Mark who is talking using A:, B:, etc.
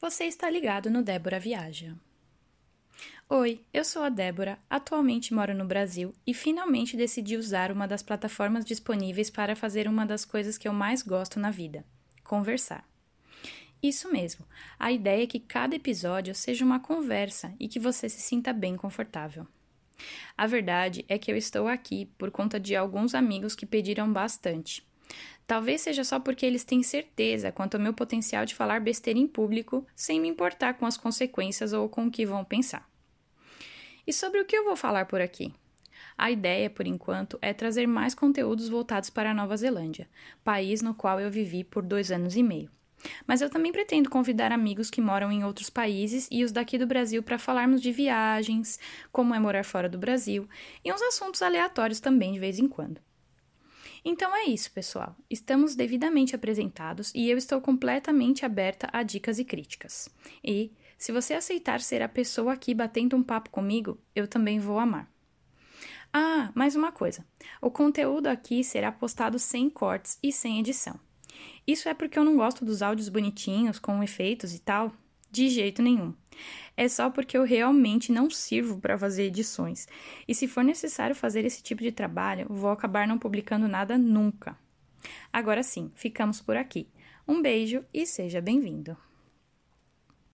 A: Você está ligado no Débora Viaja. Oi, eu sou a Débora, atualmente moro no Brasil e finalmente decidi usar uma das plataformas disponíveis para fazer uma das coisas que eu mais gosto na vida: conversar. Isso mesmo, a ideia é que cada episódio seja uma conversa e que você se sinta bem confortável. A verdade é que eu estou aqui por conta de alguns amigos que pediram bastante. Talvez seja só porque eles têm certeza quanto ao meu potencial de falar besteira em público sem me importar com as consequências ou com o que vão pensar. E sobre o que eu vou falar por aqui? A ideia, por enquanto, é trazer mais conteúdos voltados para a Nova Zelândia, país no qual eu vivi por dois anos e meio. Mas eu também pretendo convidar amigos que moram em outros países e os daqui do Brasil para falarmos de viagens, como é morar fora do Brasil e uns assuntos aleatórios também de vez em quando. Então é isso, pessoal. Estamos devidamente apresentados e eu estou completamente aberta a dicas e críticas. E, se você aceitar ser a pessoa aqui batendo um papo comigo, eu também vou amar. Ah, mais uma coisa: o conteúdo aqui será postado sem cortes e sem edição. Isso é porque eu não gosto dos áudios bonitinhos, com efeitos e tal? De jeito nenhum é só porque eu realmente não sirvo para fazer edições. E se for necessário fazer esse tipo de trabalho, vou acabar não publicando nada nunca. Agora sim, ficamos por aqui. Um beijo e seja bem-vindo!